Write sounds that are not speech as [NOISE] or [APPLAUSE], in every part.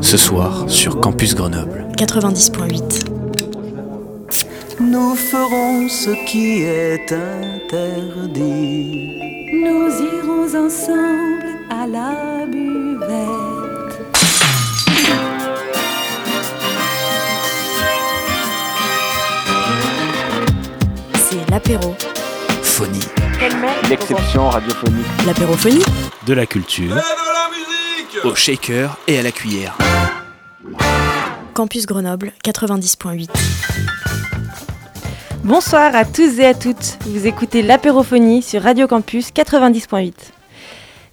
Ce soir sur Campus Grenoble. 90.8. Nous ferons ce qui est interdit. Nous irons ensemble à la buvette. C'est l'apéro. Phonie. L'exception radiophonique. L'apérophonie De la culture. Au shaker et à la cuillère. Campus Grenoble 90.8. Bonsoir à tous et à toutes. Vous écoutez l'apérophonie sur Radio Campus 90.8.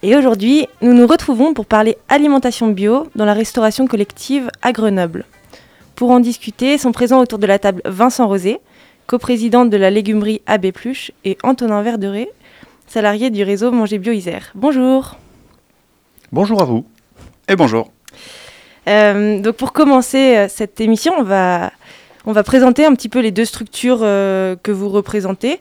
Et aujourd'hui, nous nous retrouvons pour parler alimentation bio dans la restauration collective à Grenoble. Pour en discuter, sont présents autour de la table Vincent Rosé, coprésidente de la légumerie AB Pluche, et Antonin Verderet, salarié du réseau Manger Bio Isère. Bonjour. Bonjour à vous. Et bonjour. Euh, donc pour commencer euh, cette émission, on va, on va présenter un petit peu les deux structures euh, que vous représentez.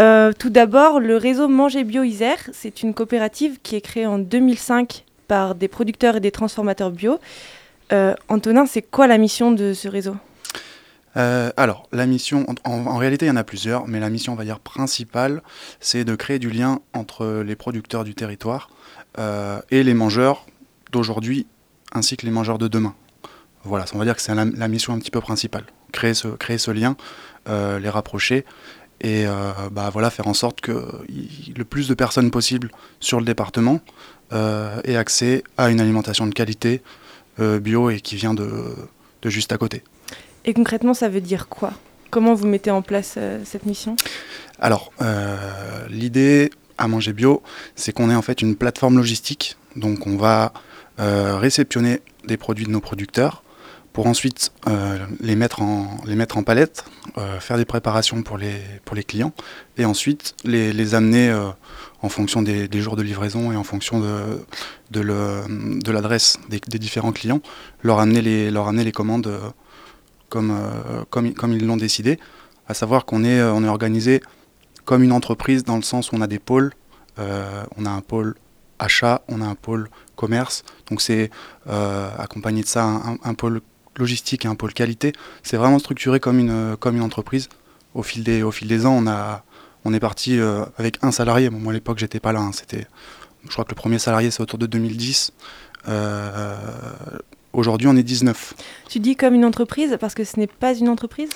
Euh, tout d'abord, le réseau Manger Bio Isère, c'est une coopérative qui est créée en 2005 par des producteurs et des transformateurs bio. Antonin, c'est quoi la mission de ce réseau? Euh, alors, la mission, en, réalité, il y en a plusieurs, mais la mission, on va dire, principale, c'est de créer du lien entre les producteurs du territoire euh, et les mangeurs d'aujourd'hui, ainsi que les mangeurs de demain. Voilà, on va dire que c'est la, mission un petit peu principale. Créer ce, lien, euh, les rapprocher et bah, faire en sorte que le plus de personnes possible sur le département aient accès à une alimentation de qualité, bio et qui vient de juste à côté. Et concrètement, ça veut dire quoi? Comment vous mettez en place euh, cette mission? Alors, euh, l'idée à manger bio, c'est qu'on est en fait une plateforme logistique. Donc, on va euh, réceptionner des produits de nos producteurs pour ensuite les, mettre en, palette, faire des préparations pour les, clients et ensuite les, amener en fonction des, jours de livraison et en fonction de, l'adresse des, différents clients, leur amener les, commandes comme, euh, comme, ils- comme ils l'ont décidé à savoir qu'on est, euh, on est organisé comme une entreprise dans le sens où on a des pôles. Euh, on a un pôle achat, on a un pôle commerce. Donc c'est accompagné de ça un, pôle logistique et un pôle qualité. C'est vraiment structuré comme une, comme une entreprise. Au fil des, au fil des ans, on, a, on est parti avec un salarié. Moi à l'époque, j'étais pas là. hein. C'était, je crois que le premier salarié, c'est autour de 2010. Euh, Aujourd'hui, on est 19. Tu dis comme une entreprise parce que ce n'est pas une entreprise?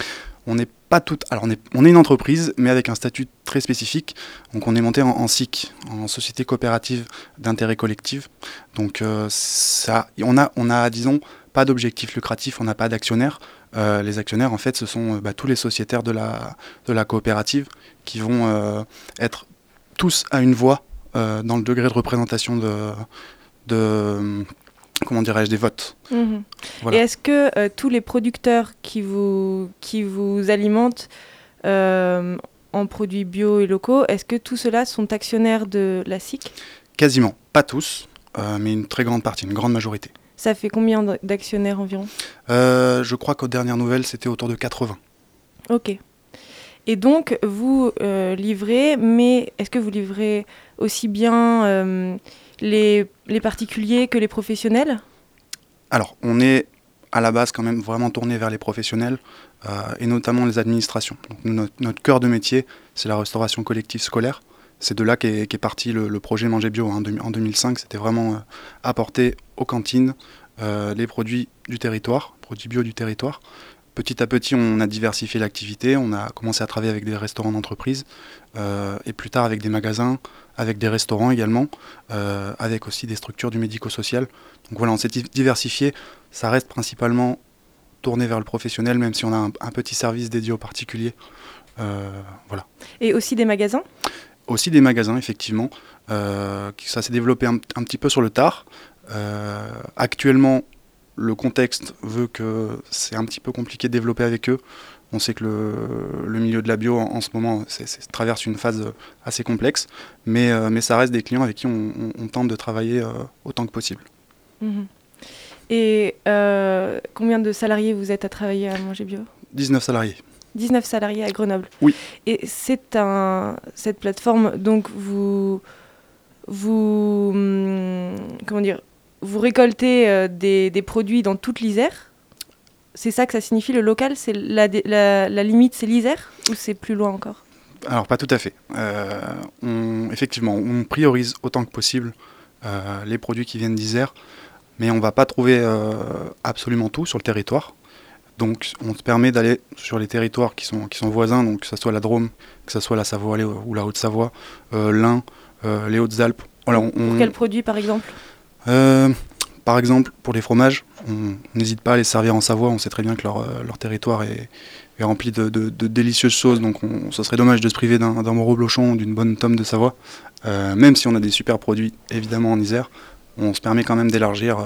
On n'est pas tout. Alors, on est, on est une entreprise, mais avec un statut très spécifique. Donc, on est monté en, en SIC, en société coopérative d'intérêt collectif. Donc, euh, ça, on a, on a, disons, pas d'objectif lucratif, on n'a pas d'actionnaires. Euh, les actionnaires, en fait, ce sont euh, bah, tous les sociétaires de la, de la coopérative qui vont être tous à une voix dans le degré de représentation de, de comment dirais-je, des votes. Mhm. Voilà. Et est-ce que euh, tous les producteurs qui vous, qui vous alimentent euh, en produits bio et locaux, est-ce que tout cela sont actionnaires de la SIC? Quasiment, pas tous, euh, mais une très grande partie, une grande majorité. Ça fait combien d'actionnaires environ? Je crois qu'aux dernières nouvelles, c'était autour de 80. Ok. Et donc, vous livrez, mais est-ce que vous livrez aussi bien les, particuliers que les professionnels? Alors, on est à la base quand même vraiment tourné vers les professionnels euh, et notamment les administrations. Donc, notre, cœur de métier, c'est la restauration collective scolaire. C'est de là qu'est parti le, projet Manger Bio hein, en 2005. C'était vraiment euh, apporter aux cantines euh, les produits du territoire, produits bio du territoire. Petit à petit, on a diversifié l'activité. On a commencé à travailler avec des restaurants d'entreprise et plus tard avec des magasins, avec des restaurants également, euh, avec aussi des structures du médico-social. Donc voilà, on s'est di- diversifié. Ça reste principalement tourné vers le professionnel, même si on a un, un petit service dédié aux particuliers. Euh, voilà. Et aussi des magasins? Aussi des magasins, effectivement. Euh, ça s'est développé un, un petit peu sur le tard. Actuellement, le contexte veut que c'est un petit peu compliqué de développer avec eux. On sait que le, le milieu de la bio en, en ce moment traverse une phase assez complexe, mais, euh, mais ça reste des clients avec qui on, on- on tente de travailler euh, autant que possible. Mhm. Et euh, combien de salariés vous êtes à travailler à Manger Bio? 19 salariés. 19 salariés à Grenoble. Oui. Et c'est un, cette plateforme, donc vous, vous, comment dire, vous récoltez des, des, produits dans toute l'Isère? C'est ça que ça signifie le local C'est la, la, la, limite, c'est l'Isère ou c'est plus loin encore? Alors pas tout à fait. on, effectivement, on priorise autant que possible les produits qui viennent d'Isère, mais on ne va pas trouver absolument tout sur le territoire. Donc on se permet d'aller sur les territoires qui sont, qui sont voisins, donc que ce soit la Drôme, que ce soit la Savoie ou la Haute-Savoie, euh, l'Ain, euh, les Hautes-Alpes. Pour quel produit par exemple? Euh, Par exemple, pour les fromages, on n'hésite pas à les servir en Savoie, on sait très bien que leur, territoire est, rempli de, délicieuses choses, donc on, ce serait dommage de se priver d'un moreau blochon ou d'une bonne tome de Savoie. même si on a des super produits, évidemment en Isère, on se permet quand même d'élargir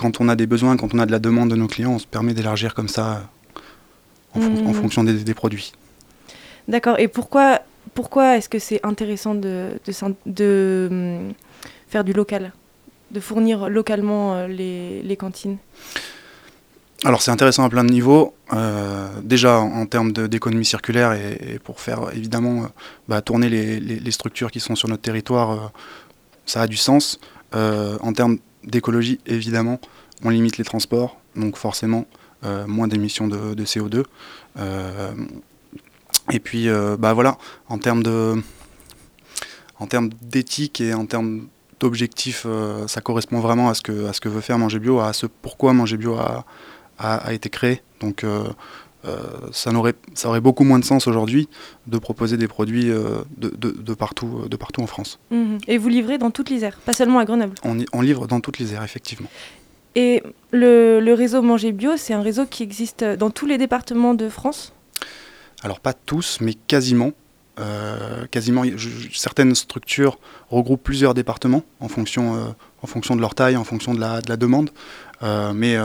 quand on a des besoins, quand on a de la demande de nos clients, on se permet d'élargir comme ça en, mmh. fonction des, produits. D'accord. Et pourquoi, pourquoi est-ce que c'est intéressant de, de, hum, faire du local, de fournir localement euh, les, cantines alors c'est intéressant à plein de niveaux. Euh, déjà en, termes d'économie circulaire et, pour faire évidemment euh, bah, tourner les, structures qui sont sur notre territoire, ça a du sens. en termes d'écologie, évidemment, on limite les transports, donc forcément moins d'émissions de, CO2. Euh, et puis, bah voilà, en termes de, en termes d'éthique et en termes d'objectifs, ça correspond vraiment à ce que, à ce que veut faire Manger Bio, à ce pourquoi Manger Bio a, a, été créé. Donc ça, aurait, ça aurait beaucoup moins de sens aujourd'hui de proposer des produits de, de, partout, de partout en France. Mmh et vous livrez dans toute l'Isère, pas seulement à Grenoble? On, on livre dans toute l'Isère, effectivement. Et le, réseau Manger Bio, c'est un réseau qui existe dans tous les départements de France? Alors pas tous, mais quasiment. Euh, quasiment, certaines structures regroupent plusieurs départements en fonction, euh, en fonction de leur taille, en fonction de la, de la demande. Euh, mais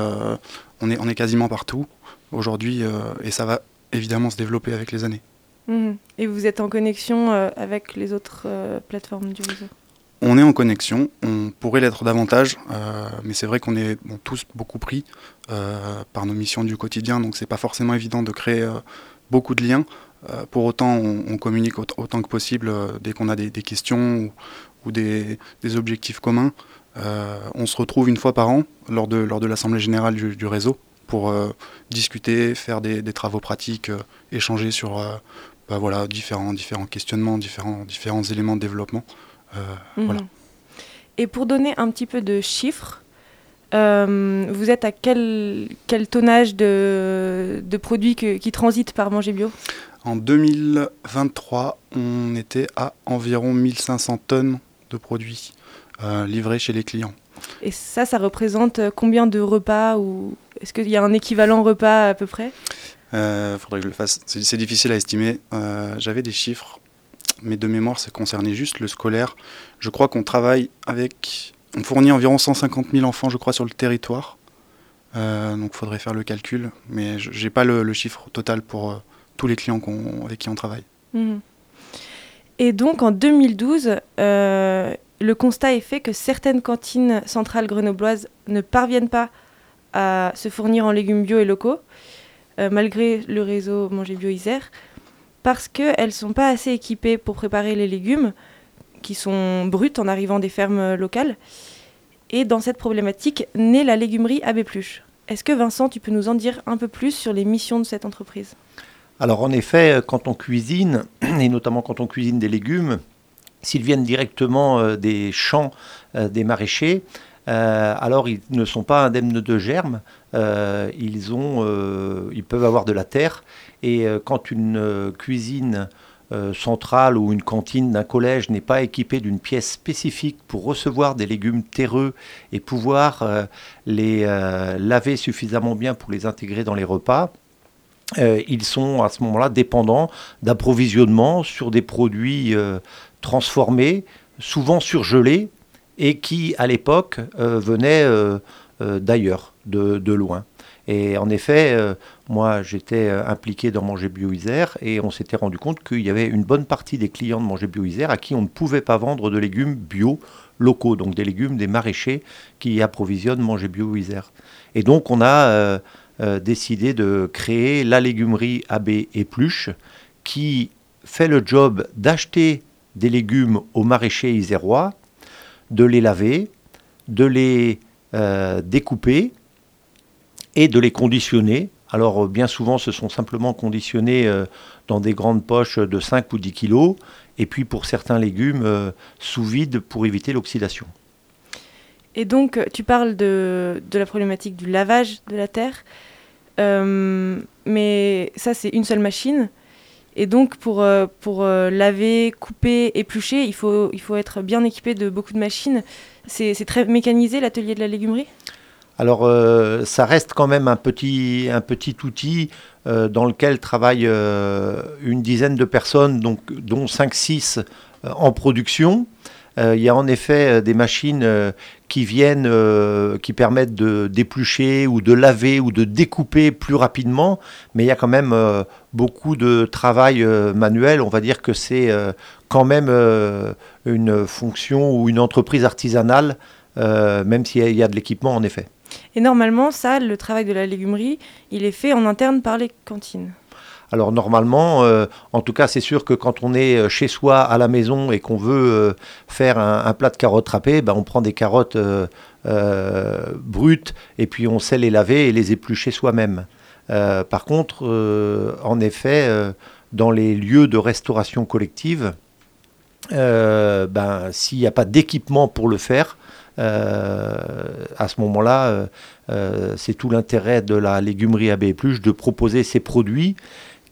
on, est, on est quasiment partout aujourd'hui et ça va évidemment se développer avec les années. Mmh. Et vous êtes en connexion avec les autres plateformes du réseau? On est en connexion, on pourrait l'être davantage, euh, mais c'est vrai qu'on est tous beaucoup pris euh, par nos missions du quotidien, donc c'est pas forcément évident de créer euh, beaucoup de liens. Pour autant, on, communique autant que possible dès qu'on a des, questions ou, des, objectifs communs. on se retrouve une fois par an lors de, lors de l'Assemblée générale du, réseau pour discuter, faire des, travaux pratiques, échanger sur bah voilà, différents, différents questionnements, différents, différents éléments de développement. Euh, mhm. Et pour donner un petit peu de chiffres, euh, vous êtes à quel, quel tonnage de, de produits qui transitent par Manger Bio? En 2023, on était à environ 1500 tonnes de produits euh, livrés chez les clients. Et ça, ça représente combien de repas ou Est-ce qu'il y a un équivalent repas à peu près? Il faudrait que je le fasse. C'est difficile à estimer. J'avais des chiffres mais de mémoire, ça concernait juste le scolaire. Je crois qu'on travaille avec. On fournit environ 150 000 enfants, je crois, sur le territoire. Euh, donc il faudrait faire le calcul, mais je n'ai pas le, chiffre total pour euh, tous les clients avec qui on travaille. Mhm. Et donc en 2012, euh, le constat est fait que certaines cantines centrales grenobloises ne parviennent pas à se fournir en légumes bio et locaux, malgré le réseau Manger Bio Isère parce qu'elles ne sont pas assez équipées pour préparer les légumes qui sont bruts en arrivant des fermes locales. Et dans cette problématique naît la légumerie Abbé Pluche. Est-ce que Vincent, tu peux nous en dire un peu plus sur les missions de cette entreprise? Alors en effet, quand on cuisine, [CLEARS THROAT] et notamment quand on cuisine des légumes, s'ils viennent directement euh, des champs euh, des maraîchers, euh, alors ils ne sont pas indemnes de germes, ils, ils peuvent avoir de la terre. Et euh, quand une euh, cuisine euh, centrale ou une cantine d'un collège n'est pas équipée d'une pièce spécifique pour recevoir des légumes terreux et pouvoir les laver suffisamment bien pour les intégrer dans les repas, ils sont à ce moment-là dépendants d'approvisionnement sur des produits transformés, souvent surgelés, et qui à l'époque venaient d'ailleurs, de, loin. Et en effet, euh, moi, j'étais euh, impliqué dans Manger Bio Isère et on s'était rendu compte qu'il y avait une bonne partie des clients de Manger Bio Isère à qui on ne pouvait pas vendre de légumes bio locaux, donc des légumes des maraîchers qui approvisionnent Manger Bio Isère. Et donc, on a euh, décidé de créer la légumerie AB Épluche qui fait le job d'acheter des légumes aux maraîchers isérois, de les laver, de les découper et de les conditionner. Alors bien souvent ce sont simplement conditionnés dans des grandes poches de 5 ou 10 kilos, et puis pour certains légumes sous vide pour éviter l'oxydation. Et donc, tu parles de, de, la problématique du lavage de la terre, euh, mais ça, c'est une seule machine. Et donc, pour, euh, pour euh, laver, couper, éplucher, il faut, il faut être bien équipé de beaucoup de machines. C'est très mécanisé, l'atelier de la légumerie? Alors, ça reste quand même un petit, un petit outil dans lequel travaillent une dizaine de personnes, donc, dont 5-6 en production. Il y a en effet des machines qui viennent, euh, qui permettent de d'éplucher ou de laver ou de découper plus rapidement, mais il y a quand même euh, beaucoup de travail euh, manuel. On va dire que c'est quand même une fonction ou une entreprise artisanale, même s'il y, a de l'équipement en effet. Et normalement, ça, le travail de la légumerie, il est fait en interne par les cantines. Alors normalement, euh, en tout cas, c'est sûr que quand on est euh, chez soi à la maison et qu'on veut euh, faire un, plat de carottes râpées, ben, on prend des carottes brutes et puis on sait les laver et les éplucher soi-même. par contre, en effet, dans les lieux de restauration collective, ben, s'il n'y a pas d'équipement pour le faire, à ce moment-là, c'est tout l'intérêt de la légumerie AB Plus de proposer ces produits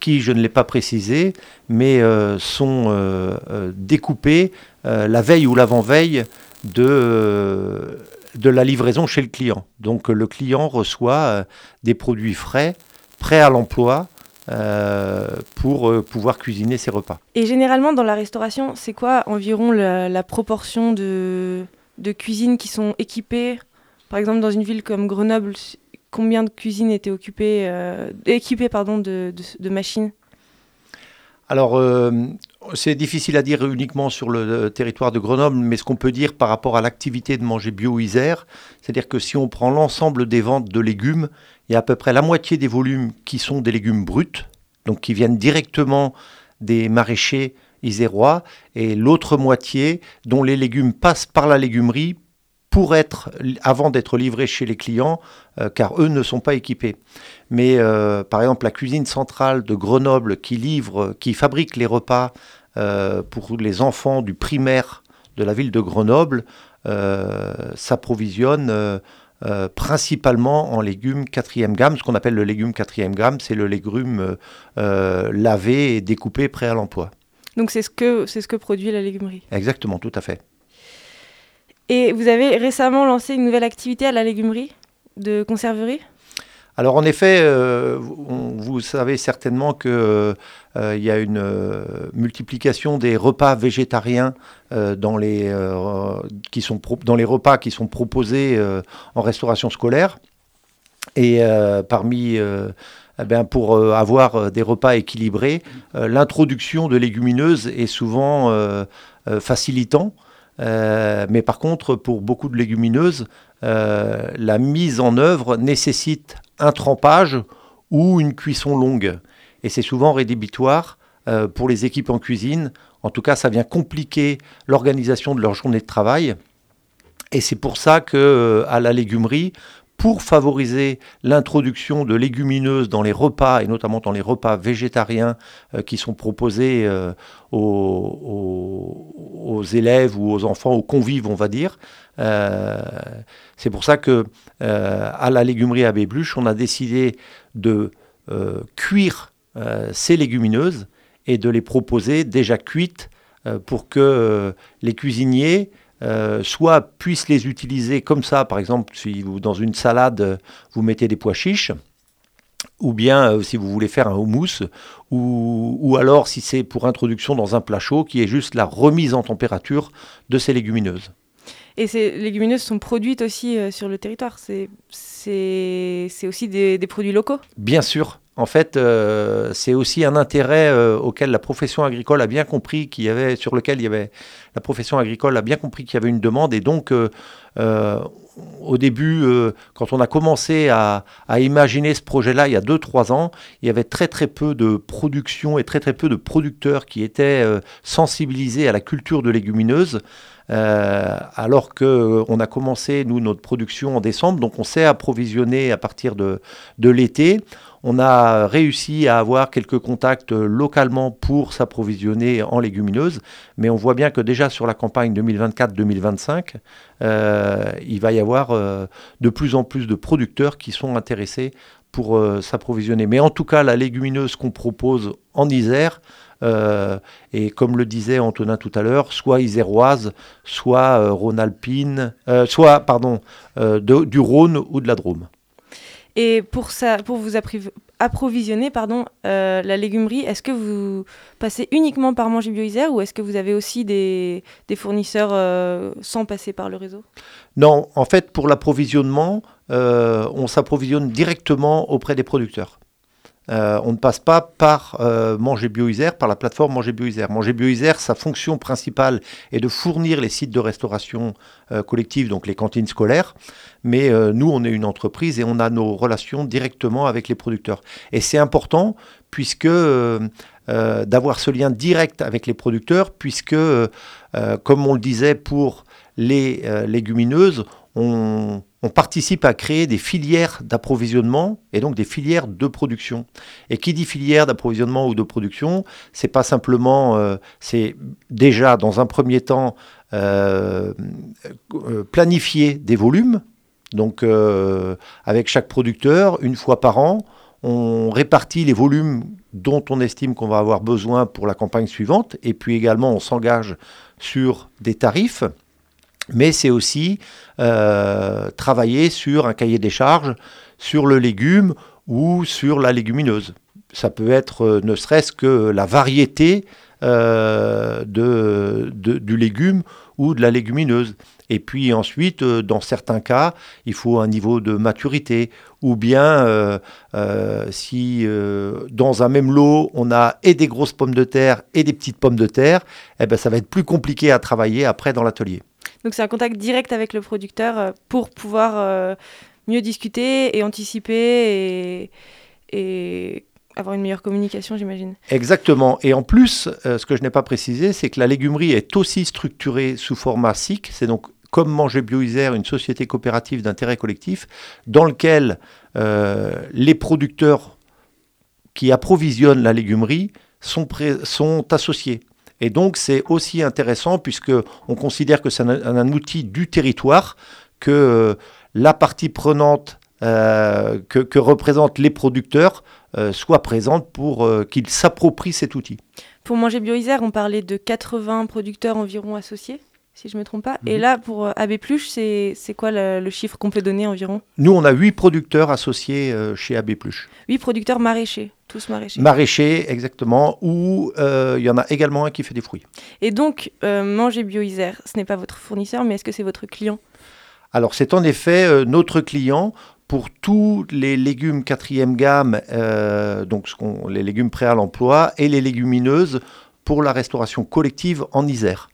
qui, je ne l'ai pas précisé, mais euh, sont euh, euh, découpés la veille ou l'avant-veille de, de la livraison chez le client. Donc le client reçoit des produits frais, prêts à l'emploi, pour pouvoir cuisiner ses repas. Et généralement dans la restauration, c'est quoi environ la, proportion de, de cuisines qui sont équipées? Par exemple dans une ville comme Grenoble, combien de cuisines étaient euh, équipées de, machines alors, euh, c'est difficile à dire uniquement sur le territoire de Grenoble, mais ce qu'on peut dire par rapport à l'activité de manger bio Isère, c'est-à-dire que si on prend l'ensemble des ventes de légumes, il y a à peu près la moitié des volumes qui sont des légumes bruts, donc qui viennent directement des maraîchers isérois, et l'autre moitié dont les légumes passent par la légumerie pour être, avant d'être livrés chez les clients, euh, car eux ne sont pas équipés. Mais euh, par exemple, la cuisine centrale de Grenoble qui livre, qui fabrique les repas euh, pour les enfants du primaire de la ville de Grenoble, s'approvisionne principalement en légumes quatrième gamme. Ce qu'on appelle le légume quatrième gamme, c'est le légume lavé et découpé prêt à l'emploi. Donc c'est ce que c'est ce que produit la légumerie. Exactement, tout à fait. Et vous avez récemment lancé une nouvelle activité à la légumerie de conserverie? Alors en effet, euh, vous savez certainement qu'il euh, y a une euh, multiplication des repas végétariens dans, les, qui sont dans les repas qui sont proposés en restauration scolaire. Et parmi, eh pour avoir des repas équilibrés, l'introduction de légumineuses est souvent facilitant. Euh, mais par contre, pour beaucoup de légumineuses, euh, la mise en œuvre nécessite un trempage ou une cuisson longue. Et c'est souvent rédhibitoire euh, pour les équipes en cuisine. En tout cas, ça vient compliquer l'organisation de leur journée de travail. Et c'est pour ça que à la légumerie, pour favoriser l'introduction de légumineuses dans les repas, et notamment dans les repas végétariens euh, qui sont proposés euh, aux, élèves ou aux enfants, aux convives, on va dire. Euh, c'est pour ça que à la légumerie Abbé Bluche, on a décidé de cuire ces légumineuses et de les proposer déjà cuites pour que les cuisiniers euh, soit puissent les utiliser comme ça, par exemple, si vous, dans une salade, vous mettez des pois chiches, ou bien euh, si vous voulez faire un houmous, ou, ou alors si c'est pour introduction dans un plat chaud, qui est juste la remise en température de ces légumineuses. Et ces légumineuses sont produites aussi euh, sur le territoire. C'est aussi des, des, produits locaux? Bien sûr. En fait, euh, c'est aussi un intérêt euh, auquel la profession agricole a bien compris qu'il y avait, sur lequel il y avait, la profession agricole a bien compris qu'il y avait une demande. Et donc, au début, quand on a commencé à, imaginer ce projet-là il y a 2-3 ans, il y avait très peu de production et très peu de producteurs qui étaient sensibilisés à la culture de légumineuses. Alors qu'on a commencé, nous, notre production en décembre, donc on s'est approvisionné à partir de, l'été. On a réussi à avoir quelques contacts localement pour s'approvisionner en légumineuses, mais on voit bien que déjà sur la campagne 2024-2025, euh, il va y avoir euh, de plus en plus de producteurs qui sont intéressés pour euh, s'approvisionner. Mais en tout cas, la légumineuse qu'on propose en Isère, et comme le disait Antonin tout à l'heure, soit iséroise, soit rhône-alpine, soit pardon, du Rhône ou de la Drôme. Et pour, ça, pour vous approvisionner pardon, euh, la légumerie, est-ce que vous passez uniquement par Manger Bio ou est-ce que vous avez aussi des, des fournisseurs euh, sans passer par le réseau? Non, en fait, pour l'approvisionnement, euh, on s'approvisionne directement auprès des producteurs. Euh, on ne passe pas par euh, Manger Bio par la plateforme Manger Bio Manger Bio sa fonction principale est de fournir les sites de restauration euh, collective, donc les cantines scolaires. Mais nous, on est une entreprise et on a nos relations directement avec les producteurs. Et c'est important puisque d'avoir ce lien direct avec les producteurs, puisque, comme on le disait pour les légumineuses, on on participe à créer des filières d'approvisionnement et donc des filières de production. Et qui dit filière d'approvisionnement ou de production, c'est pas simplement, euh, déjà dans un premier temps euh, euh, planifier des volumes. Donc avec chaque producteur, une fois par an, on répartit les volumes dont on estime qu'on va avoir besoin pour la campagne suivante, et puis également on s'engage sur des tarifs mais c'est aussi euh, travailler sur un cahier des charges, sur le légume ou sur la légumineuse. Ça peut être euh, ne serait-ce que la variété euh, de, du légume ou de la légumineuse. Et puis ensuite, dans certains cas, il faut un niveau de maturité. Ou bien, si dans un même lot, on a et des grosses pommes de terre et des petites pommes de terre, eh ben, ça va être plus compliqué à travailler après dans l'atelier. Donc c'est un contact direct avec le producteur euh, pour pouvoir euh, mieux discuter et anticiper et, avoir une meilleure communication, j'imagine. Exactement. Et en plus, euh, ce que je n'ai pas précisé, c'est que la légumerie est aussi structurée sous format SIC. C'est donc comme Manger Bio une société coopérative d'intérêt collectif, dans lequel les producteurs qui approvisionnent la légumerie sont associés. Et donc c'est aussi intéressant puisque on considère que c'est un, outil du territoire, que euh, la partie prenante euh, que, représentent les producteurs euh, soit présente pour qu'ils s'approprient cet outil. Pour Manger Bio on parlait de 80 producteurs environ associés? Si je ne me trompe pas. Et mhm. là, pour AB Pluche, c'est quoi le, chiffre qu'on peut donner environ? Nous, on a 8 producteurs associés chez AB Pluche. 8 producteurs maraîchers tous maraîchers. Maraîchers, exactement. Ou euh, il y en a également un qui fait des fruits. Et donc, euh, Manger Bio Isère, ce n'est pas votre fournisseur, mais est-ce que c'est votre client? Alors, c'est en effet euh, notre client pour tous les légumes quatrième gamme, donc ce les légumes prêts à l'emploi, et les légumineuses pour la restauration collective en Isère.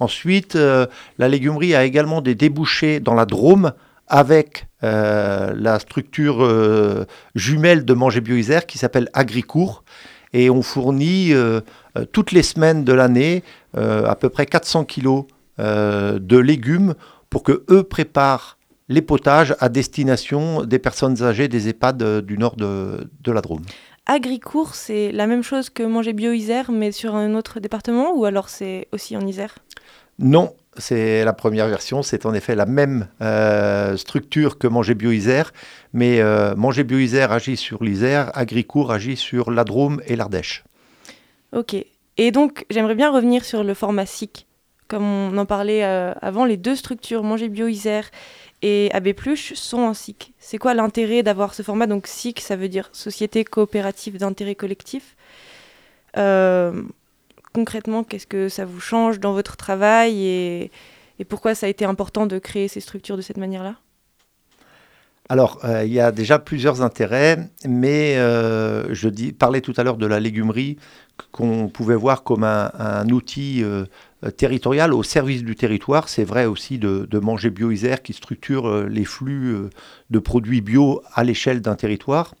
Ensuite, la légumerie a également des débouchés dans la Drôme avec euh, la structure euh, jumelle de Manger Bio qui s'appelle Agricourt. Et on fournit euh, toutes les semaines de l'année à peu près 400 kilos de légumes pour que eux préparent les potages à destination des personnes âgées des EHPAD du nord de, de la Drôme. Agricourt, c'est la même chose que Manger Bio Isère, mais sur un autre département, ou alors c'est aussi en Isère? Non, c'est la première version, c'est en effet la même euh, structure que Manger Bio Isère, mais euh, Manger Bio Isère agit sur l'Isère, Agricourt agit sur la Drôme et l'Ardèche. Ok. Et donc, j'aimerais bien revenir sur le format SIC. Comme on en parlait euh, avant, les deux structures, Manger Bio Isère et AB Pluche, sont en SIC. C'est quoi l'intérêt d'avoir ce format? Donc, SIC, ça veut dire Société coopérative d'intérêt collectif concrètement, qu'est-ce que ça vous change dans votre travail et, pourquoi ça a été important de créer ces structures de cette manière-là? Alors, euh, il y a déjà plusieurs intérêts, mais euh, je parlais tout à l'heure de la légumerie qu'on pouvait voir comme un, outil euh, territorial au service du territoire. C'est vrai aussi de, Manger Bio Isère qui structure les flux de produits bio à l'échelle d'un territoire.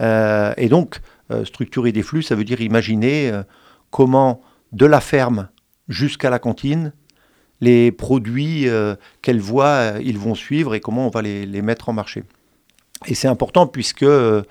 et donc, structurer des flux, ça veut dire imaginer comment de la ferme jusqu'à la cantine, les produits, quelles voies ils vont suivre et comment on va les, les mettre en marché. Et c'est important puisque le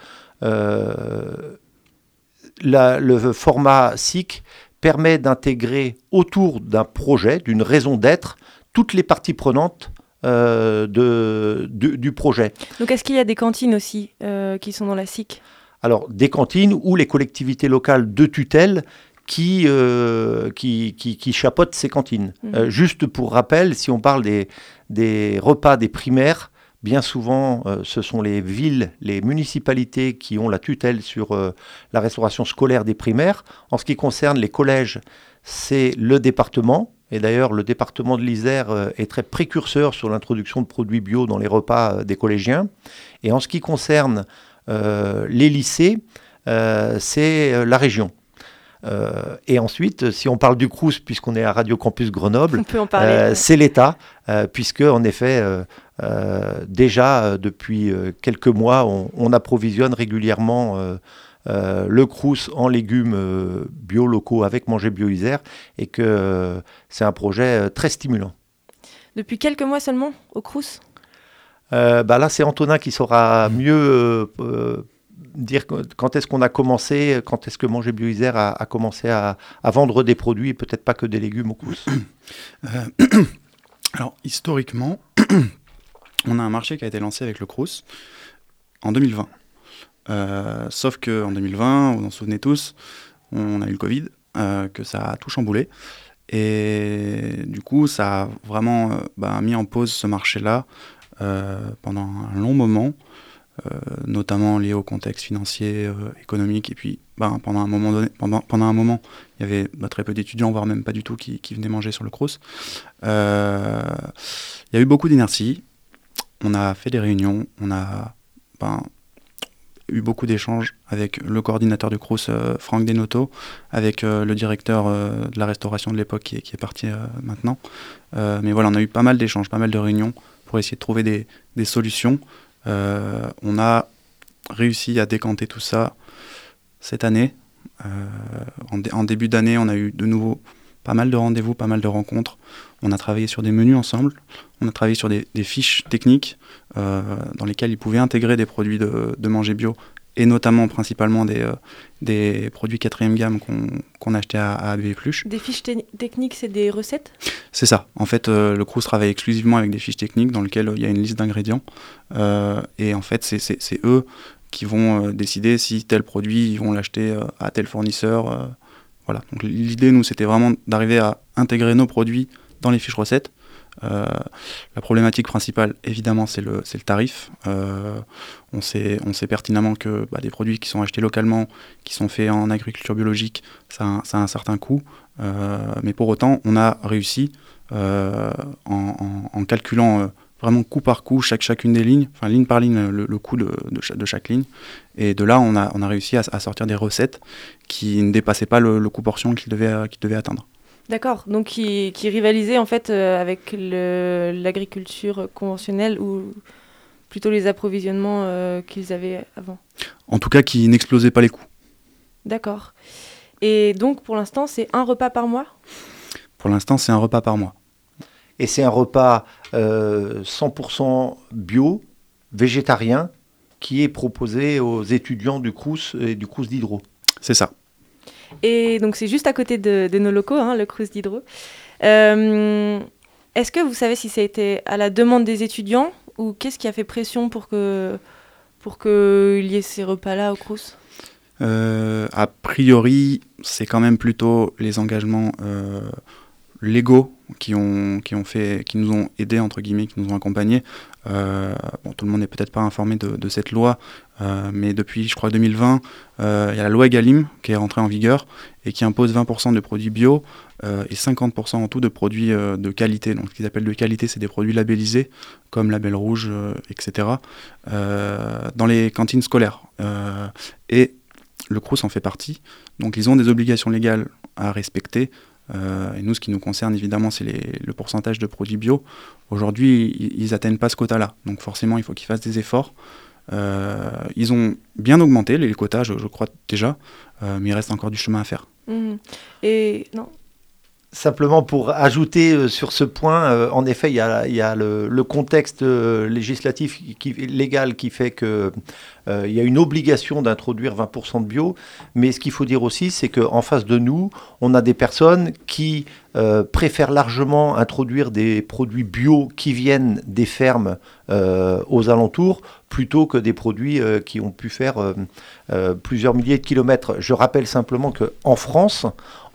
format SIC permet d'intégrer autour d'un projet, d'une raison d'être, toutes les parties prenantes euh, de, du projet. Donc est-ce qu'il y a des cantines aussi euh, qui sont dans la SIC? Alors des cantines ou les collectivités locales de tutelle qui, euh, qui, qui, chapeautent ces cantines. Mmh. juste pour rappel, si on parle des, des repas des primaires, Bien souvent, euh, ce sont les villes, les municipalités qui ont la tutelle sur euh, la restauration scolaire des primaires. En ce qui concerne les collèges, c'est le département. Et d'ailleurs, le département de l'Isère euh, est très précurseur sur l'introduction de produits bio dans les repas des collégiens. Et en ce qui concerne les lycées, c'est la région. Et ensuite, si on parle du CRUS, puisqu'on est à Radio Campus Grenoble, [LAUGHS] c'est l'État, puisque en effet, euh, déjà, euh, depuis euh, quelques mois, on, approvisionne régulièrement le Crous en légumes bio locaux avec Manger Bio Isère et que c'est un projet très stimulant. Depuis quelques mois seulement au Crous? Bah Là, c'est Antonin qui saura mieux dire quand est-ce qu'on a commencé, quand est-ce que Manger Bio Isère a, commencé à, vendre des produits, peut-être pas que des légumes au Crous. alors, historiquement, [CLEARS THROAT] on a un marché qui a été lancé avec le Crous en 2020. Euh, sauf qu'en 2020, vous en souvenez tous, on a eu le Covid, euh, que ça a tout chamboulé. Et du coup, ça a vraiment euh, bah, mis en pause ce marché-là pendant un long moment, notamment lié au contexte financier, économique. Et puis, bah, pendant, un moment il y avait bah, très peu d'étudiants, voire même pas du tout, qui, qui venaient manger sur le Crous. Il y a eu beaucoup d'inertie on a fait des réunions, on a ben, eu beaucoup d'échanges avec le coordinateur du Crous, euh, Franck Denoto, avec euh, le directeur euh, de la restauration de l'époque qui, est parti maintenant. mais voilà, on a eu pas mal d'échanges, pas mal de réunions pour essayer de trouver des, solutions. On a réussi à décanter tout ça cette année. En, en, début d'année, on a eu de nouveau pas mal de rendez-vous, pas mal de rencontres. On a travaillé sur des menus ensemble, on a travaillé sur des, fiches techniques euh, dans lesquelles ils pouvaient intégrer des produits de, manger bio et notamment principalement des, euh, des produits quatrième gamme qu'on achetait à, à. Des fiches techniques, c'est des recettes? C'est ça. En fait, euh, le Crous travaille exclusivement avec des fiches techniques dans lesquelles il y a une liste d'ingrédients. et en fait, c'est eux qui vont décider si tel produit, ils vont l'acheter à tel fournisseur. voilà. Donc l'idée, nous, c'était vraiment d'arriver à intégrer nos produits dans les fiches recettes. Euh, la problématique principale, évidemment, c'est le, le, tarif. Euh, on, sait, on sait pertinemment que bah, des produits qui sont achetés localement, qui sont faits en agriculture biologique, ça a, un certain coût. Euh, mais pour autant, on a réussi, en, en, calculant vraiment coup par coup chaque, chacune des lignes, enfin ligne par ligne, le, coût de, de, chaque, ligne. Et de là, on a, on a réussi à, sortir des recettes qui ne dépassaient pas le, coût portion qu'ils devaient, qu'ils devaient atteindre. D'accord, donc qui, qui rivalisait en fait euh, avec l'agriculture conventionnelle ou plutôt les approvisionnements euh, qu'ils avaient avant En tout cas, qui n'explosaient pas les coûts. D'accord. Et donc pour l'instant, c'est un repas par mois? Pour l'instant, c'est un repas par mois. Et c'est un repas 100% euh, bio, végétarien, qui est proposé aux étudiants du Crous et du Crous d'Hydro. C'est ça. Et donc c'est juste à côté de, nos locaux, hein, le Crous d'Hydro. Euh, est-ce que vous savez si ça a été à la demande des étudiants ou qu'est-ce qui a fait pression pour que pour qu'il y ait ces repas-là au Crous? Euh, A priori, c'est quand même plutôt les engagements euh, légaux qui, nous ont aidés, entre guillemets, qui nous ont accompagnés. Euh, tout le monde n'est peut-être pas informé de, cette loi, euh, mais depuis, je crois, 2020, euh, il y a la loi Egalim qui est rentrée en vigueur et qui impose 20% de produits bio et 50% en tout de produits de qualité. Donc, ce qu'ils appellent de qualité, c'est des produits labellisés, comme Label Rouge, etc., dans les cantines scolaires. et le CRUS en fait partie. Donc, ils ont des obligations légales à respecter. Euh, et nous, ce qui nous concerne évidemment, c'est le pourcentage de produits bio. Aujourd'hui, ils n'atteignent pas ce quota-là. Donc forcément, il faut qu'ils fassent des efforts. Euh, ils ont bien augmenté les quotas, je, crois déjà, euh, mais il reste encore du chemin à faire. Mmh. Et non Simplement pour ajouter euh, sur ce point, euh, en effet, il y a, le, contexte euh, législatif légal qui fait qu'il y a une obligation d'introduire 20% de bio, mais ce qu'il faut dire aussi, c'est qu'en face de nous, on a des personnes qui préfèrent largement introduire des produits bio qui viennent des fermes aux alentours plutôt que des produits qui ont pu faire plusieurs milliers de kilomètres. Je rappelle simplement qu'en France,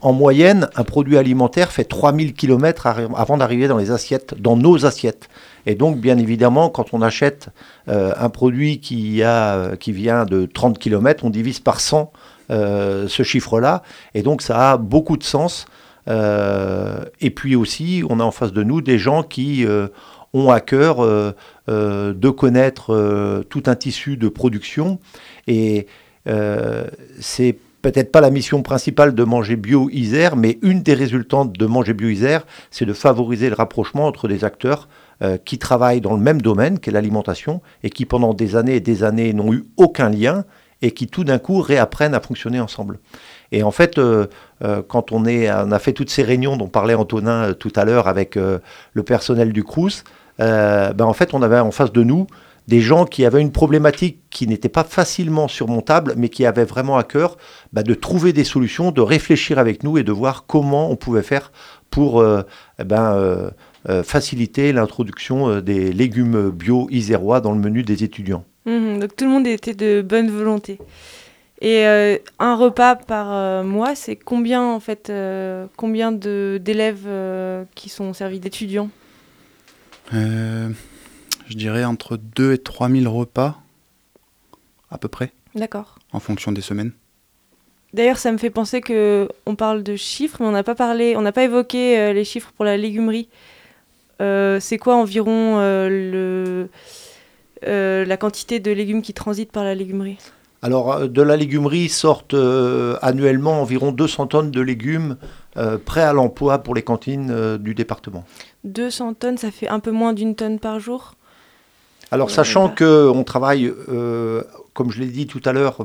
en moyenne, un produit alimentaire fait 3000 km avant d'arriver dans les assiettes, dans nos assiettes. Et donc, bien évidemment, quand on achète euh, un produit qui, a, qui vient de 30 km, on divise par 100 euh, ce chiffre-là. Et donc, ça a beaucoup de sens. Euh, et puis aussi, on a en face de nous des gens qui ont à cœur de connaître tout un tissu de production. Et c'est peut-être pas la mission principale de Manger Bio Isère, mais une des résultantes de Manger Bio Isère, c'est de favoriser le rapprochement entre des acteurs euh, qui travaillent dans le même domaine qu'est l'alimentation et qui pendant des années et des années n'ont eu aucun lien et qui tout d'un coup réapprennent à fonctionner ensemble. Et en fait, euh, euh, quand on, est, a fait toutes ces réunions dont parlait Antonin tout à l'heure avec le personnel du Crous, ben en fait, on avait en face de nous des gens qui avaient une problématique qui n'était pas facilement surmontable, mais qui avaient vraiment à cœur bah, de trouver des solutions, de réfléchir avec nous et de voir comment on pouvait faire pour euh, eh ben, euh, euh, faciliter l'introduction des légumes bio isérois dans le menu des étudiants. Mmh, donc tout le monde était de bonne volonté. Et un repas par mois, c'est combien en fait, combien d'élèves qui sont servis d'étudiants? Je dirais entre 2 et 3 000 repas, à peu près. D'accord. En fonction des semaines. D'ailleurs, ça me fait penser que on parle de chiffres, mais on n'a pas parlé, on n'a pas évoqué euh, les chiffres pour la légumerie. Euh, c'est quoi environ euh, le, la quantité de légumes qui transitent par la légumerie? Alors, de la légumerie sortent annuellement environ 200 tonnes de légumes prêts à l'emploi pour les cantines du département. 200 tonnes, ça fait un peu moins d'une tonne par jour alors, sachant qu'on travaille, euh, comme je l'ai dit tout à l'heure,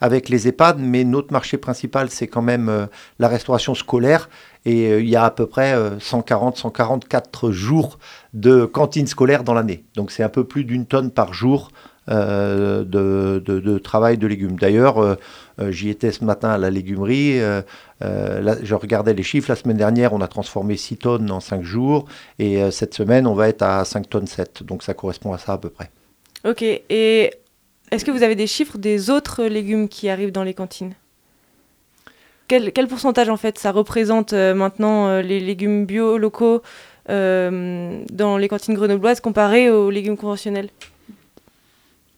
avec les EHPAD, mais notre marché principal, c'est quand même euh, la restauration scolaire. Et euh, il y a à peu près 140-144 jours de cantine scolaire dans l'année. Donc, c'est un peu plus d'une tonne par jour de, de, travail de légumes. D'ailleurs, j'y étais ce matin à la légumerie. Euh, je regardais les chiffres, la semaine dernière, on a transformé 6 tonnes en 5 jours, et euh, cette semaine, on va être à 5 tonnes 7, donc ça correspond à ça à peu près. Ok, et est-ce que vous avez des chiffres des autres légumes qui arrivent dans les cantines? Quel, pourcentage en fait ça représente euh, maintenant les légumes bio locaux dans les cantines grenobloises comparé aux légumes conventionnels?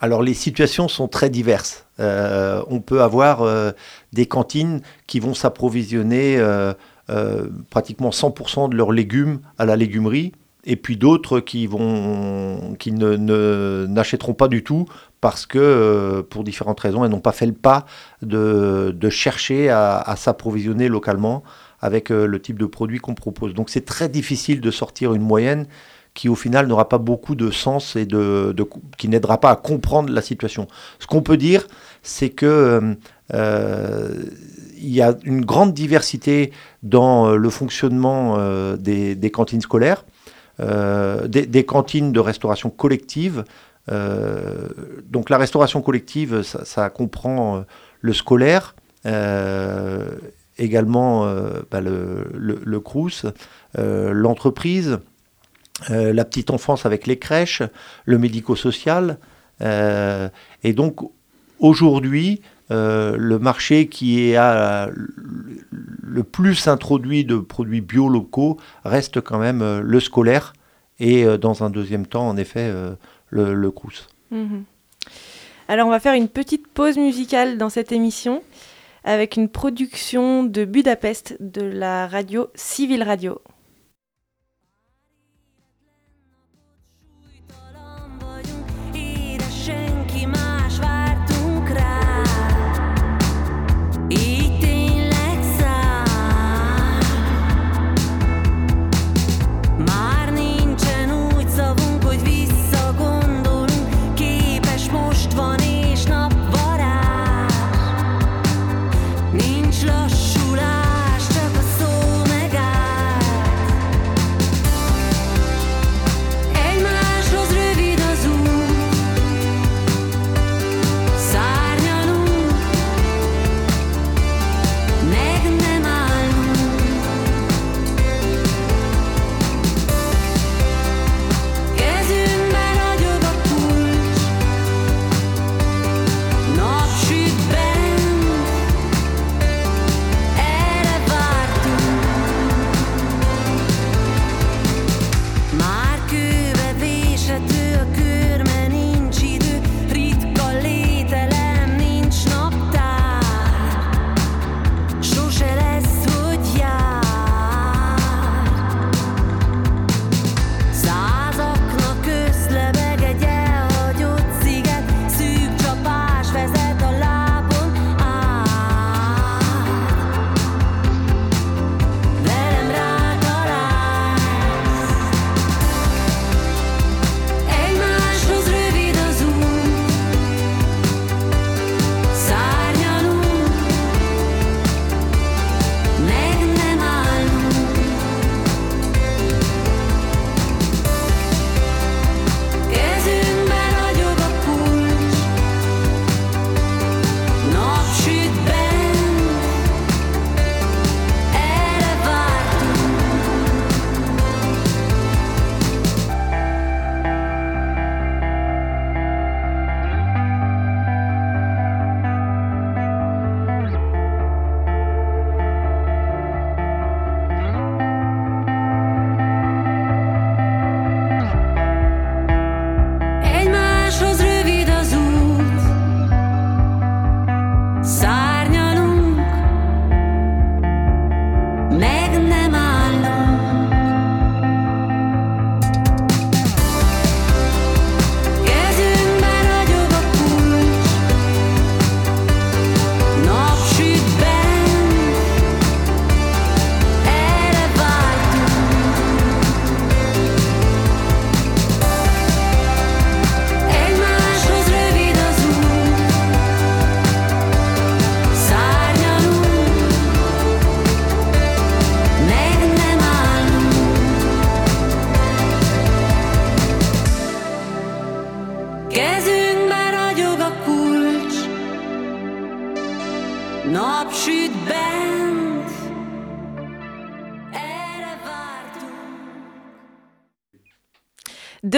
Alors les situations sont très diverses. Euh, on peut avoir euh, des cantines qui vont s'approvisionner euh, pratiquement 100% de leurs légumes à la légumerie, et puis d'autres qui vont qui n'achèteront pas du tout parce que pour différentes raisons elles n'ont pas fait le pas de, chercher à s'approvisionner localement avec le type de produit qu'on propose. Donc c'est très difficile de sortir une moyenne qui au final n'aura pas beaucoup de sens et de, qui n'aidera pas à comprendre la situation. Ce qu'on peut dire, c'est que euh, euh, il y a une grande diversité dans euh, le fonctionnement des, cantines scolaires, des, cantines de restauration collective. donc la restauration collective, ça, comprend le scolaire, également bah, le, le, le Crous, l'entreprise, euh, la petite enfance avec les crèches, le médico-social. Euh, et donc aujourd'hui, euh, le marché qui a le plus introduit de produits bio locaux reste quand même le scolaire et dans un deuxième temps, en effet, le, le Crous. Mhm. Alors on va faire une petite pause musicale dans cette émission avec une production de Budapest de la radio Civil Radio.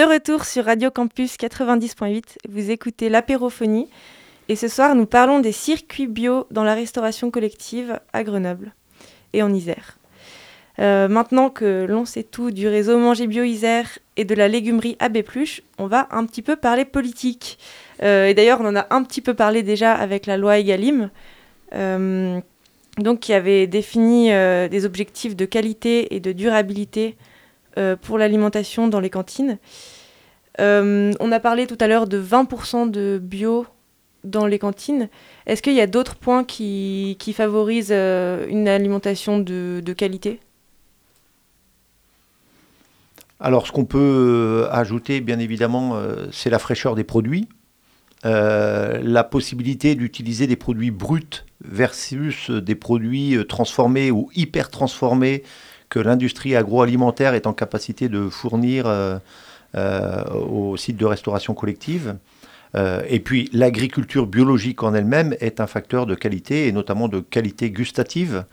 De retour sur Radio Campus 90.8, vous écoutez l'apérophonie et ce soir nous parlons des circuits bio dans la restauration collective à Grenoble et en Isère. Euh, maintenant que l'on sait tout du réseau Manger Bio Isère et de la légumerie AB+, on va un petit peu parler politique. Euh, et d'ailleurs, on en a un petit peu parlé déjà avec la loi Egalim, euh, qui avait défini des objectifs de qualité et de durabilité pour l'alimentation dans les cantines. Euh, on a parlé tout à l'heure de 20% de bio dans les cantines. Est-ce qu'il y a d'autres points qui, favorisent euh, une alimentation de, qualité? Alors, ce qu'on peut euh, ajouter, bien évidemment, c'est la fraîcheur des produits, la possibilité d'utiliser des produits bruts versus des produits transformés ou hyper transformés que l'industrie agroalimentaire est en capacité de fournir aux sites de restauration collective. Euh, et puis, l'agriculture biologique en elle-même est un facteur de qualité, et notamment de qualité gustative.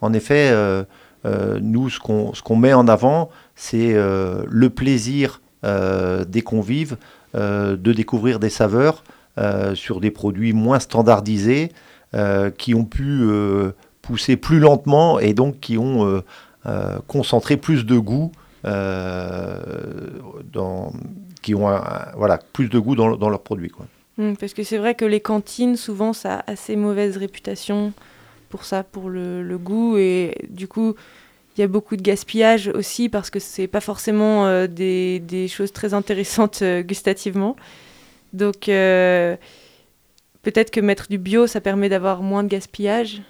En effet, euh, euh, nous, ce qu'on met en avant, c'est euh, le plaisir euh, des convives euh, de découvrir des saveurs euh, sur des produits moins standardisés euh, qui ont pu euh, pousser plus lentement et donc qui ont euh, euh, concentré plus de goût euh, dans, qui ont voilà, plus de goût dans, dans leurs produits. Quoi. Hmm, Parce que c'est vrai que les cantines, souvent, ça a assez mauvaise réputation pour ça, pour le, goût. Et du coup, il y a beaucoup de gaspillage aussi parce que c'est pas forcément euh, des, choses très intéressantes euh, gustativement. Donc, euh, peut-être que mettre du bio, ça permet d'avoir moins de gaspillage.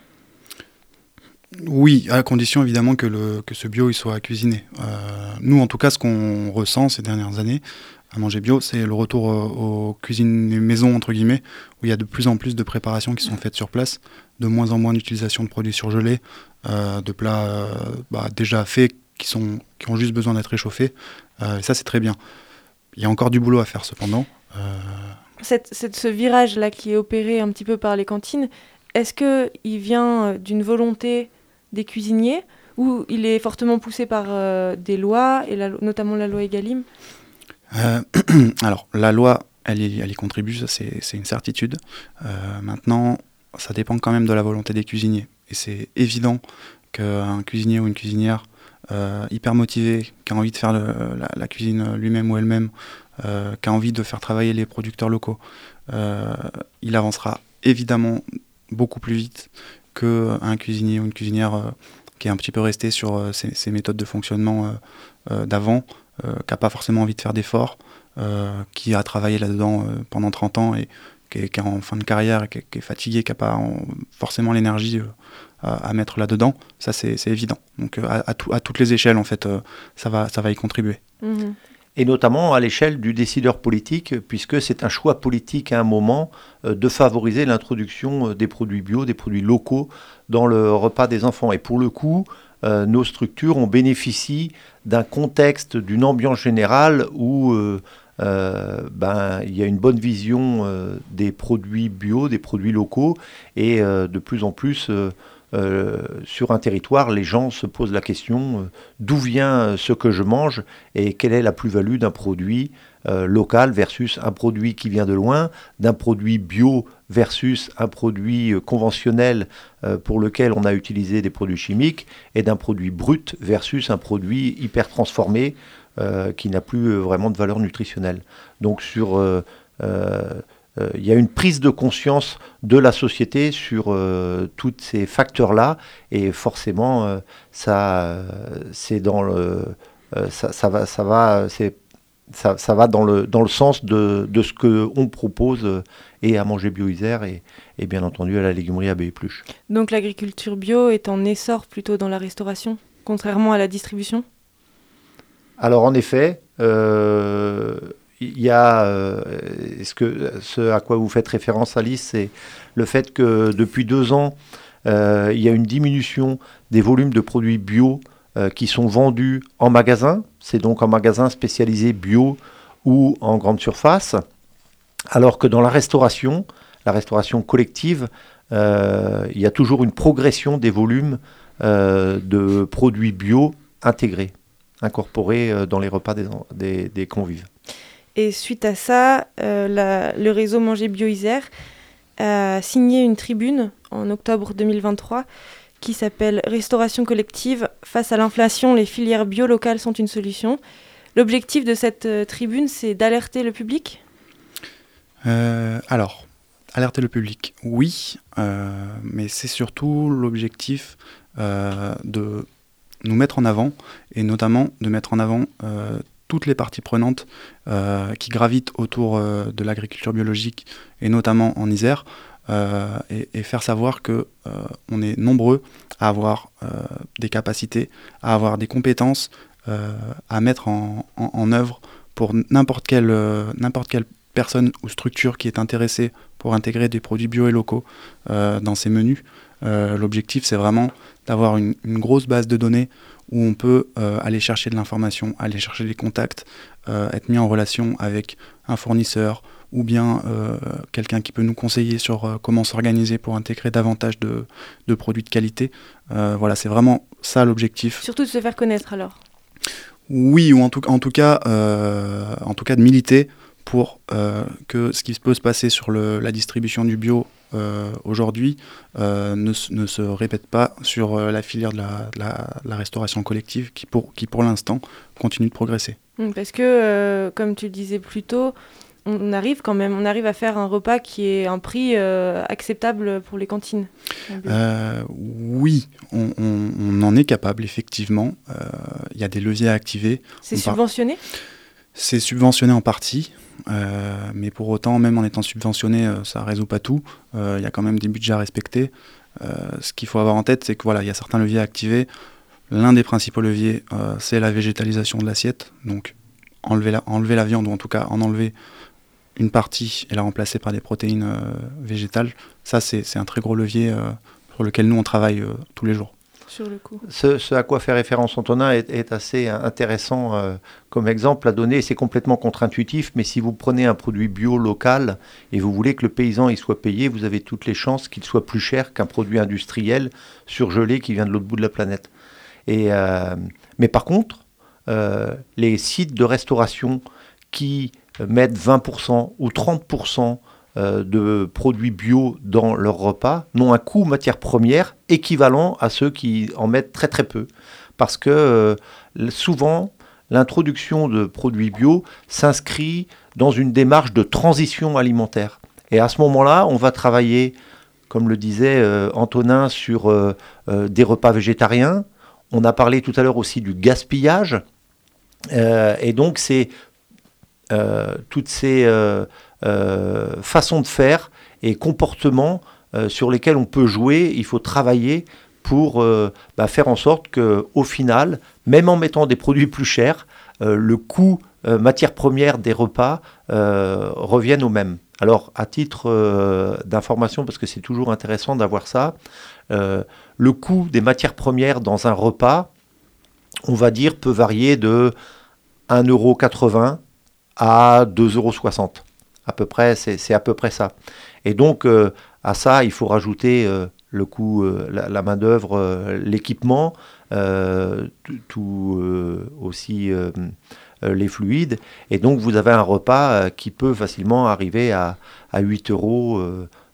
Oui, à condition évidemment que, le, que ce bio il soit cuisiné. Euh, nous, en tout cas, ce qu'on ressent ces dernières années à manger bio, c'est le retour euh, aux cuisines maison, entre guillemets, où il y a de plus en plus de préparations qui sont faites sur place, de moins en moins d'utilisation de produits surgelés, euh, de plats bah, déjà faits qui, sont, qui ont juste besoin d'être réchauffés. Et ça, c'est très bien. Il y a encore du boulot à faire cependant. Cette, ce virage-là qui est opéré un petit peu par les cantines, est-ce qu'il vient d'une volonté des cuisiniers ou il est fortement poussé par euh, des lois, et la notamment la loi Egalim Euh, [CLEARS THROAT] alors, la loi, elle y, elle y contribue, ça c'est une certitude. Euh, maintenant, ça dépend quand même de la volonté des cuisiniers. Et c'est évident qu'un cuisinier ou une cuisinière hyper motivé, qui a envie de faire la, cuisine lui-même ou elle-même, qui a envie de faire travailler les producteurs locaux, il avancera évidemment beaucoup plus vite qu'un cuisinier ou une cuisinière euh, qui est un petit peu resté sur euh, ses, méthodes de fonctionnement euh, d'avant, qui n'a pas forcément envie de faire d'efforts, qui a travaillé là-dedans pendant 30 ans et qui est, en fin de carrière, qui est, qui est fatigué, qui n'a pas en- forcément l'énergie à, mettre là-dedans, ça c'est évident. Donc à, à tout- à toutes les échelles, en fait, ça, va, y contribuer. Mhm. Et notamment à l'échelle du décideur politique, puisque c'est un choix politique à un moment euh, de favoriser l'introduction euh, des produits bio, des produits locaux dans le repas des enfants. Et pour le coup, euh, nos structures, on bénéficie d'un contexte, d'une ambiance générale où ben, il y a une bonne vision des produits bio, des produits locaux, et de plus en plus, sur un territoire, les gens se posent la question euh, d'où vient euh, ce que je mange et quelle est la plus-value d'un produit euh, local versus un produit qui vient de loin, d'un produit bio versus un produit euh, conventionnel euh, pour lequel on a utilisé des produits chimiques, et d'un produit brut versus un produit hyper transformé euh, qui n'a plus euh, vraiment de valeur nutritionnelle. Donc sur euh, euh, euh, il y a une prise de conscience de la société sur euh, tous ces facteurs-là, et forcément, euh, ça, euh, c'est dans le, euh, ça, ça va, ça va, c'est, ça, ça va dans le, dans le sens de, de ce que on propose euh, et à manger bio Isère et, et bien entendu à la légumerie AB+. Donc l'agriculture bio est en essor plutôt dans la restauration, contrairement à la distribution? Alors en effet, euh, il y a euh, ce, à quoi vous faites référence Alice, c'est le fait que depuis deux ans, euh, il y a une diminution des volumes de produits bio euh, qui sont vendus en magasin. C'est donc en magasin spécialisé bio ou en grande surface. Alors que dans la restauration, la restauration collective, il y a toujours une progression des volumes de produits bio intégrés, incorporés dans les repas des convives. Et suite à ça, euh, le réseau Manger Bio Isère a signé une tribune en octobre 2023 qui s'appelle Restauration collective. Face à l'inflation, les filières bio locales sont une solution. L'objectif de cette euh, tribune, c'est d'alerter le public? Euh, alors, alerter le public, oui, mais c'est surtout l'objectif de nous mettre en avant, et notamment de mettre en avant toutes les parties prenantes euh, qui gravitent autour euh, de l'agriculture biologique, et notamment en Isère, euh, et, faire savoir que on est nombreux à avoir des capacités, à avoir des compétences, à mettre en, œuvre pour n'importe quelle, n'importe personne ou structure qui est intéressée pour intégrer des produits bio et locaux dans ses menus. L'objectif, c'est vraiment d'avoir une grosse base de données où on peut euh, aller chercher de l'information, aller chercher des contacts, euh, être mis en relation avec un fournisseur ou bien euh, quelqu'un qui peut nous conseiller sur comment s'organiser pour intégrer davantage de, de produits de qualité. Voilà, c'est vraiment ça l'objectif. Surtout de se faire connaître alors. Oui, ou en tout, en tout cas, en tout cas de militer pour euh, que ce qui peut se passer sur le- la distribution du bio euh, aujourd'hui euh, ne, se- ne se répète pas sur la filière de la, de la- de la restauration collective qui pour, qui pour l'instant continue de progresser. Mm, Parce que, comme tu le disais plus tôt, on, arrive quand même, on arrive à faire un repas qui est un prix euh, acceptable pour les cantines. Euh, oui, on, on- on en est capable, effectivement. Euh, Il y a des leviers à activer. c'est par- subventionné? C'est subventionné en partie, euh, mais pour autant, même en étant subventionné, euh, ça résout pas tout. Euh, Il y a quand même des budgets à respecter. Euh, ce qu'il faut avoir en tête, c'est que voilà, il y a certains leviers à activer. L'un des principaux leviers, euh, c'est la végétalisation de l'assiette. Donc, enlever la, enlever la viande, ou en tout cas en enlever une partie et la remplacer par des protéines euh, végétales. Ça, c'est un très gros levier euh, sur lequel nous, on travaille euh, tous les jours. Sur le coup. Ce, à quoi fait référence Antonin est, assez intéressant euh, comme exemple à donner. C'est complètement contre-intuitif, mais si vous prenez un produit bio local et vous voulez que le paysan y soit payé, vous avez toutes les chances qu'il soit plus cher qu'un produit industriel surgelé qui vient de l'autre bout de la planète. Et, euh, mais par contre, euh, les sites de restauration qui mettent 20% ou 30% euh, de produits bio dans leur repas n'ont un coût matière première équivalent à ceux qui en mettent très très peu. Parce que euh, souvent, l'introduction de produits bio s'inscrit dans une démarche de transition alimentaire. Et à ce moment-là, on va travailler, comme le disait euh, Antonin, sur euh, euh, des repas végétariens. On a parlé tout à l'heure aussi du gaspillage. Euh, et donc, c'est euh, toutes ces euh, euh, façons de faire et comportements euh, sur lesquels on peut jouer, il faut travailler pour euh, bah, faire en sorte que, au final, même en mettant des produits plus chers, euh, le coût euh, matière première des repas euh, revienne au même. Alors, à titre euh, d'information, parce que c'est toujours intéressant d'avoir ça, euh, le coût des matières premières dans un repas, on va dire, peut varier de 1,80€ à 2,60€. À peu près, c'est à peu près ça. Et donc, euh, à ça, il faut rajouter euh, le coût, euh, la, la main-d'œuvre, l'équipement, tout- aussi les fluides. Et donc, vous avez un repas qui peut facilement arriver à, à 8 euros.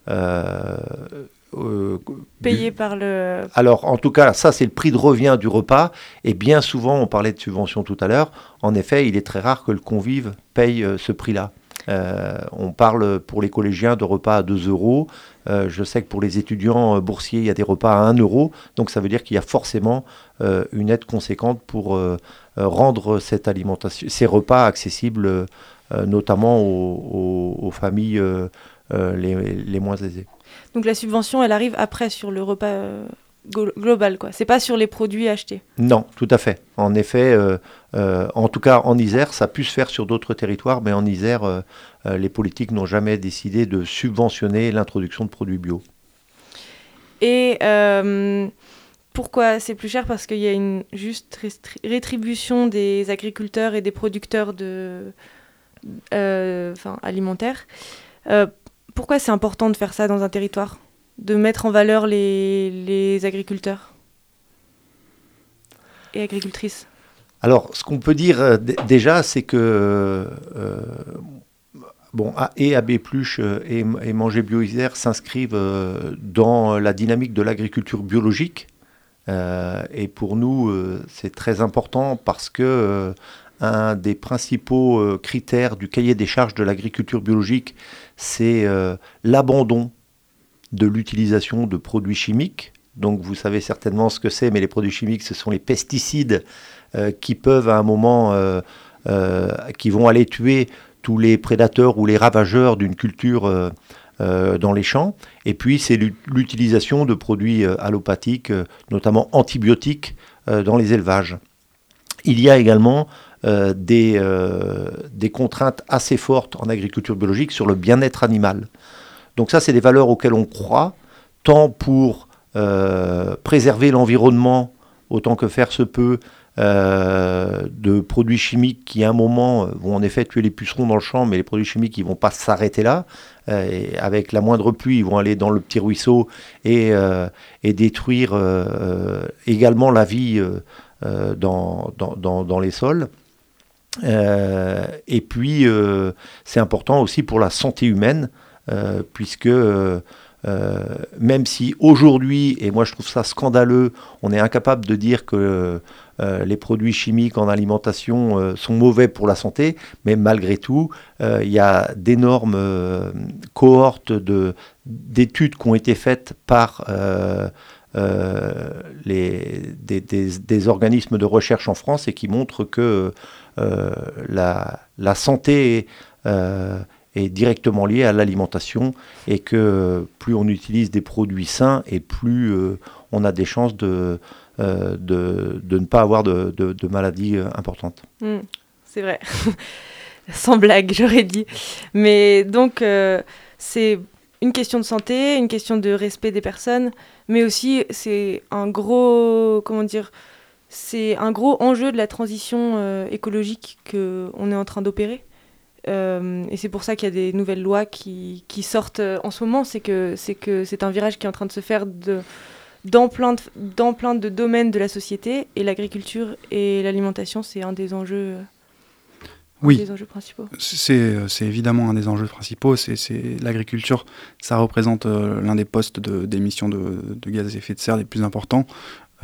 euh, Payé par le. alors, en tout cas, ça, c'est le prix de revient du repas. Et bien souvent, on parlait de subvention tout à l'heure. En effet, il est très rare que le convive paye euh, ce prix-là. Euh, on parle pour les collégiens de repas à 2 euros. Euh, je sais que pour les étudiants euh, boursiers, il y a des repas à 1 euro. Donc, ça veut dire qu'il y a forcément une aide conséquente pour rendre cette alimentation, ces repas accessibles, notamment aux, familles les, moins aisées. Donc la subvention, elle arrive après sur le repas global, quoi. C'est pas sur les produits achetés. Non, tout à fait. En effet, euh, euh, en tout cas en Isère, ça a pu se faire sur d'autres territoires, mais en Isère, euh, les politiques n'ont jamais décidé de subventionner l'introduction de produits bio. Et pourquoi c'est plus cher? Parce qu'il y a une juste rétribution des agriculteurs et des producteurs de, enfin, alimentaire. Euh, pourquoi c'est important de faire ça dans un territoire? De mettre en valeur les, agriculteurs et agricultrices Alors, ce qu'on peut dire euh, déjà, c'est que euh, bon, et AB Pluche euh, et, et Manger Bio s'inscrivent euh, dans la dynamique de l'agriculture biologique. Et pour nous, c'est très important parce que un des principaux critères du cahier des charges de l'agriculture biologique, c'est l'abandon de l'utilisation de produits chimiques. Donc vous savez certainement ce que c'est, mais les produits chimiques, ce sont les pesticides euh, qui peuvent à un moment, euh, euh, qui vont aller tuer tous les prédateurs ou les ravageurs d'une culture dans les champs. Et puis c'est l'ut- l'utilisation de produits allopathiques, notamment antibiotiques, dans les élevages. Il y a également des contraintes assez fortes en agriculture biologique sur le bien-être animal. Donc ça, c'est des valeurs auxquelles on croit, tant pour euh, préserver l'environnement autant que faire se peut, euh, de produits chimiques qui à un moment euh, vont en effet tuer les pucerons dans le champ, mais les produits chimiques ils vont pas s'arrêter là. Avec la moindre pluie, ils vont aller dans le petit ruisseau et, détruire également la vie dans, les sols. Et puis, c'est important aussi pour la santé humaine, puisque euh, euh, même si aujourd'hui, et moi je trouve ça scandaleux, on est incapable de dire que euh, les produits chimiques en alimentation euh, sont mauvais pour la santé, mais malgré tout, euh, il y a d'énormes euh, cohortes de- d'études qui ont été faites par euh, euh, les, des, organismes de recherche en France et qui montrent que euh, la, santé euh, est directement liée à l'alimentation et que plus on utilise des produits sains et plus euh, on a des chances de, euh, de, de ne pas avoir de, de- maladies euh, importantes. Hmm, c'est vrai. [LAUGHS] Sans blague, j'aurais dit. Mais donc, c'est une question de santé, une question de respect des personnes, mais aussi c'est un gros, comment dire, c'est un gros enjeu de la transition écologique que on est en train d'opérer. Euh, et c'est pour ça qu'il y a des nouvelles lois qui, qui sortent euh, en ce moment. C'est que c'est que c'est un virage qui est en train de se faire de, dans, plein de, dans plein de domaines de la société. Et l'agriculture et l'alimentation, c'est un des enjeux, euh, un Oui. des enjeux principaux. C'est c'est évidemment un des enjeux principaux. C'est c'est- l'agriculture, ça représente euh, l'un des postes de- d'émissions de, de gaz à effet de serre les plus importants.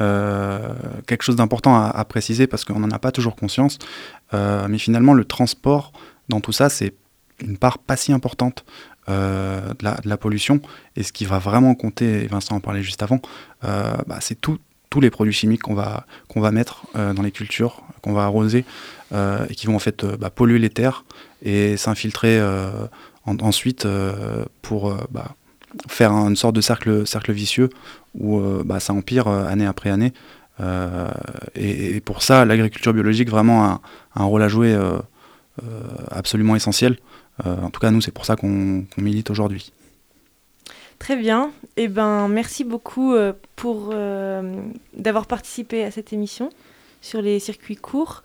Euh, quelque chose d'important à, à préciser parce qu'on n'en a pas toujours conscience. Mais finalement, le transport dans tout ça, c'est une part pas si importante euh, de, la, pollution. Et ce qui va vraiment compter, et Vincent en parlait juste avant, euh, bah, c'est tous les produits chimiques qu'on va, mettre euh, dans les cultures, qu'on va arroser, et qui vont en fait bah, polluer les terres et s'infiltrer en- ensuite pour bah, faire un- une sorte de cercle, vicieux où ça empire année après année. Et, pour ça, l'agriculture biologique vraiment a un, rôle à jouer absolument essentiel. Euh, en tout cas, nous, c'est pour ça qu'on milite aujourd'hui. Très bien. Eh ben, merci beaucoup euh, pour euh, d'avoir participé à cette émission sur les circuits courts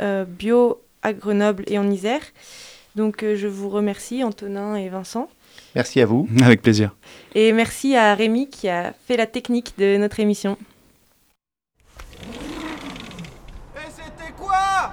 euh, bio à Grenoble et en Isère. Donc, euh, je vous remercie, Antonin et Vincent. Merci à vous. [LAUGHS] Avec plaisir. Et merci à Rémi qui a fait la technique de notre émission. Et c'était quoi